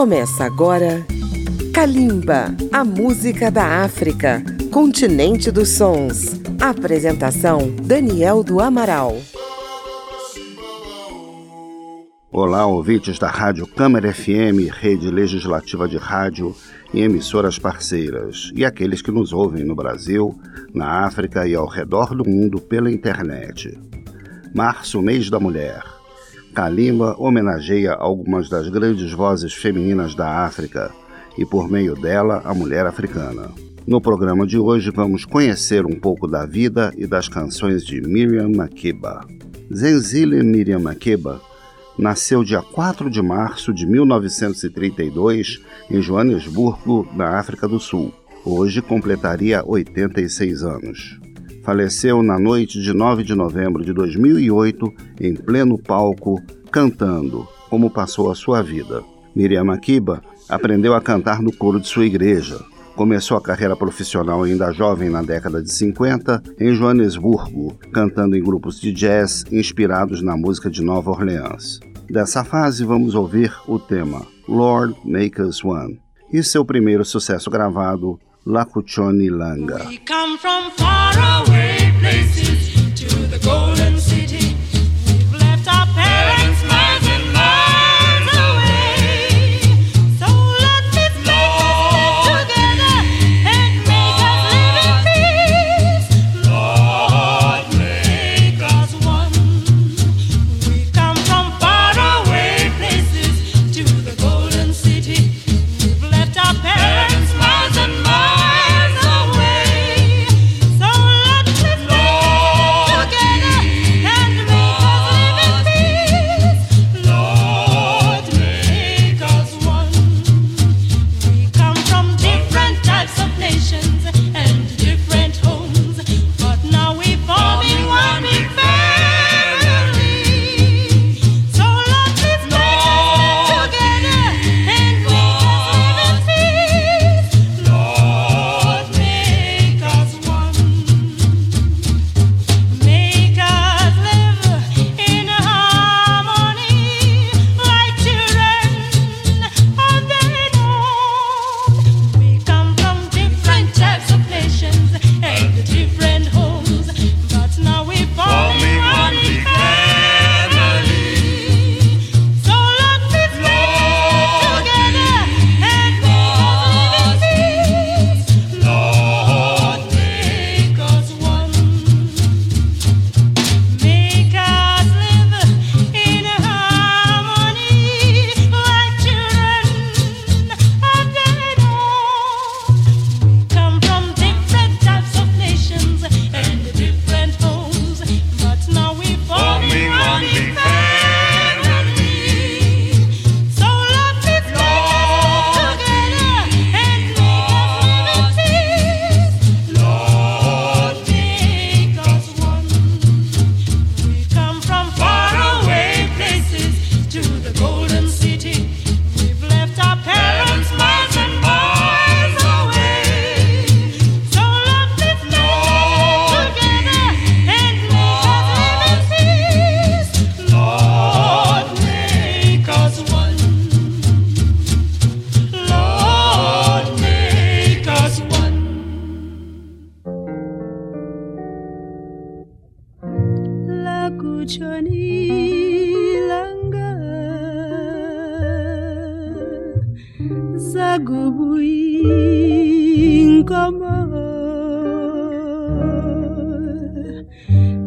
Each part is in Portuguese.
Começa agora Kalimba, a música da África, continente dos sons. Apresentação Daniel do Amaral. Olá, ouvintes da Rádio Câmara FM, rede legislativa de rádio e emissoras parceiras, e aqueles que nos ouvem no Brasil, na África e ao redor do mundo pela internet. Março, mês da mulher. Kalimba homenageia algumas das grandes vozes femininas da África e, por meio dela, a mulher africana. No programa de hoje, vamos conhecer um pouco da vida e das canções de Miriam Makeba. Zenzile Miriam Makeba nasceu dia 4 de março de 1932 em Joanesburgo, na África do Sul. Hoje completaria 86 anos faleceu na noite de 9 de novembro de 2008 em pleno palco, cantando como passou a sua vida. Miriam Akiba aprendeu a cantar no coro de sua igreja. Começou a carreira profissional ainda jovem na década de 50 em Joanesburgo, cantando em grupos de jazz inspirados na música de Nova Orleans. Dessa fase vamos ouvir o tema Lord Make Us One e seu primeiro sucesso gravado, Lakuchoni Langa. To the golden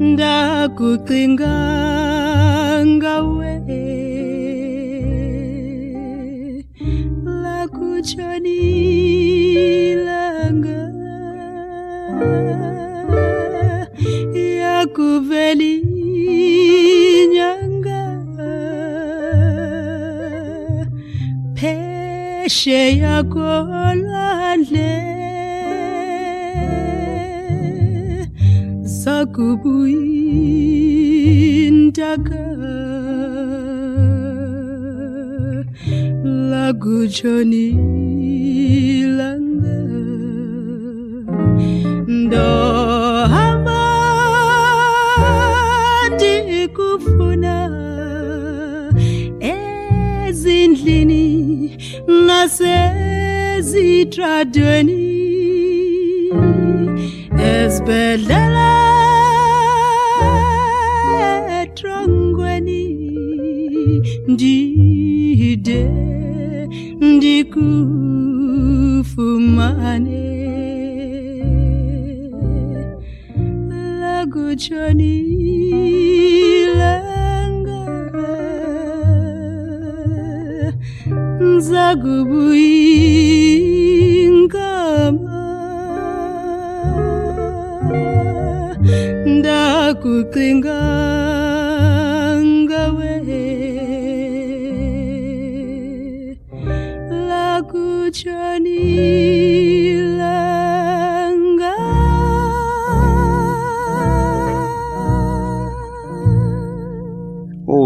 ndakucinga ngawe. Lakutshoni langa. Yakuveli nyanga. Phesheya kolwandle lagubuindaka lagujoni langa. Ndo hamadi kufuna. Ezindlini nasezitradweni. Esibhedlela ndide ndikufumane lagochoni langa. Zagubuingama ndakuqingaa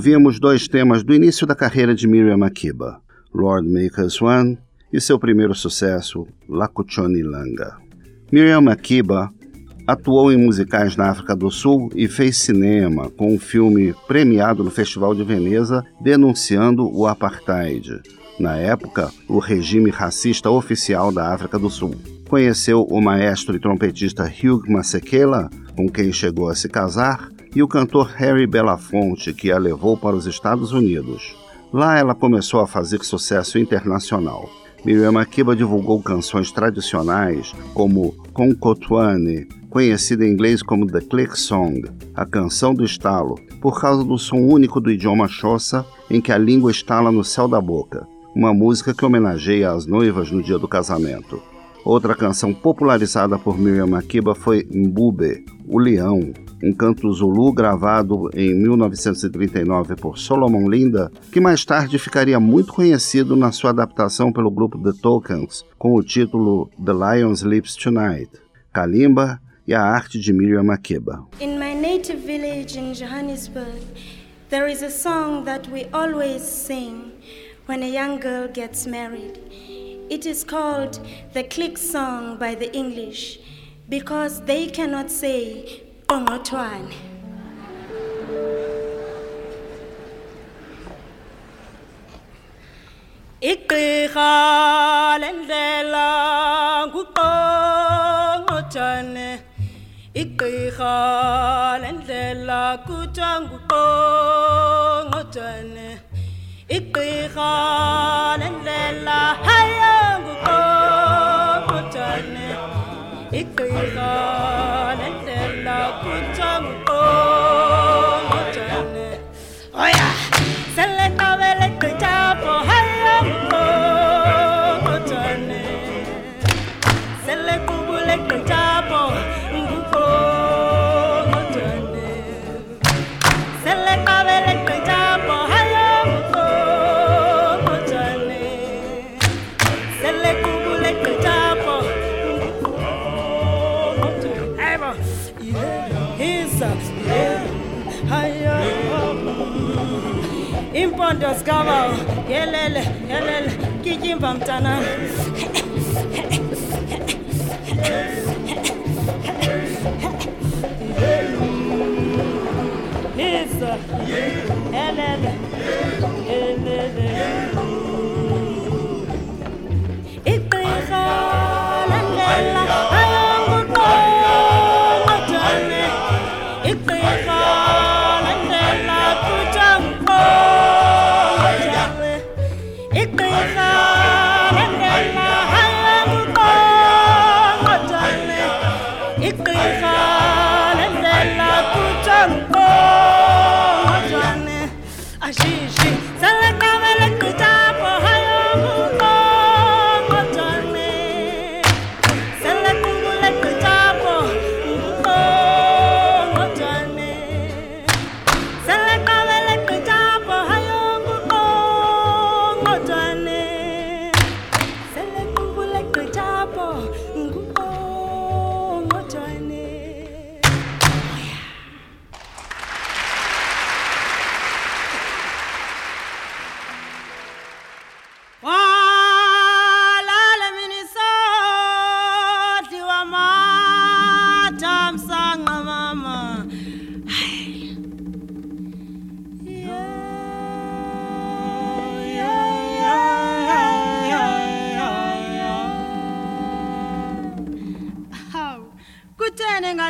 Ouvimos dois temas do início da carreira de Miriam Makeba, Lord Make Us One e seu primeiro sucesso, Lakuchoni Langa. Miriam Makeba atuou em musicais na África do Sul e fez cinema com um filme premiado no Festival de Veneza denunciando o apartheid, na época o regime racista oficial da África do Sul. Conheceu o maestro e trompetista Hugh Masekela, com quem chegou a se casar, e o cantor Harry Belafonte, que a levou para os Estados Unidos. Lá ela começou a fazer sucesso internacional. Miriam Makeba divulgou canções tradicionais como Concotwane, conhecida em inglês como The Click Song, a canção do estalo, por causa do som único do idioma Xhosa, em que a língua estala no céu da boca, uma música que homenageia as noivas no dia do casamento. Outra canção popularizada por Miriam Makeba foi Mbube, o Leão, um canto zulu gravado em 1939 por Solomon Linda, que mais tarde ficaria muito conhecido na sua adaptação pelo grupo The Tokens, com o título The Lion Sleeps Tonight. Kalimba e a arte de Miriam Makeba. In my native village in Johannesburg, there is a song that we always sing when a young girl gets married. It is called the click song by the English because they cannot say Ongotwane. igqirha lendlela nguqongqothane igqirha lendlela kuthiwa nguqongqothane igqirha impondo zikaba yelele yelele kityimba mntanam Yes, sir. Yes. Yes. Yes. Yes. Yes. Ashishi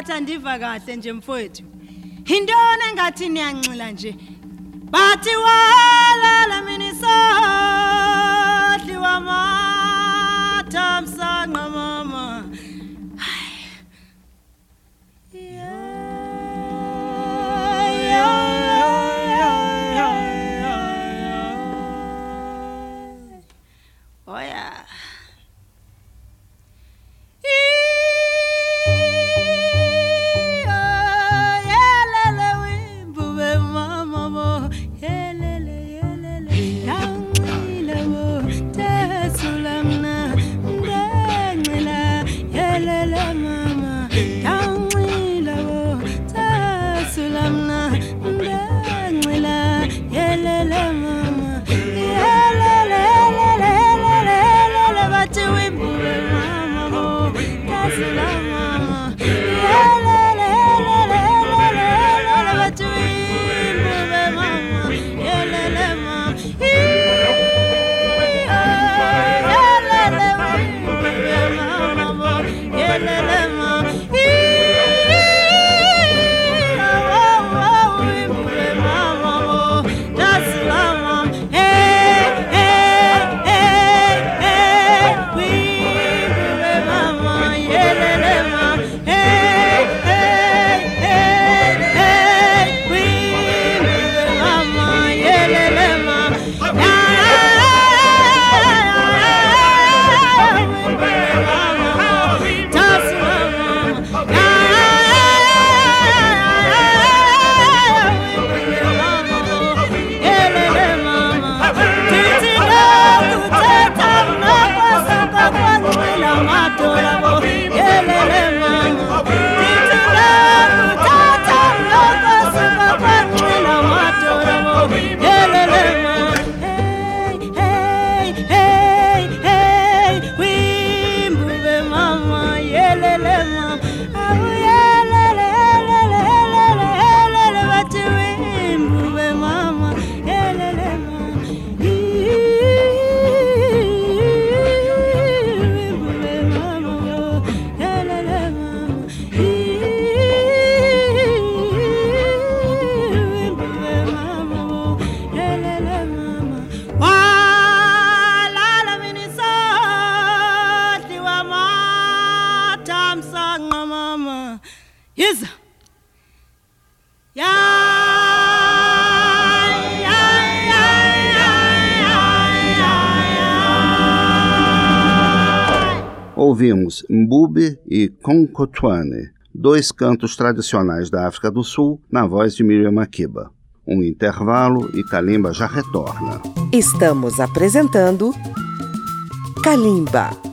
ngathi andiva kahle nje mfowethu. Yintoni engathi niyanxila nje? Bathi walala la main. Ouvimos Mbube e Konkotwane, dois cantos tradicionais da África do Sul, na voz de Miriam Makeba. Um intervalo e Kalimba já retorna. Estamos apresentando Kalimba.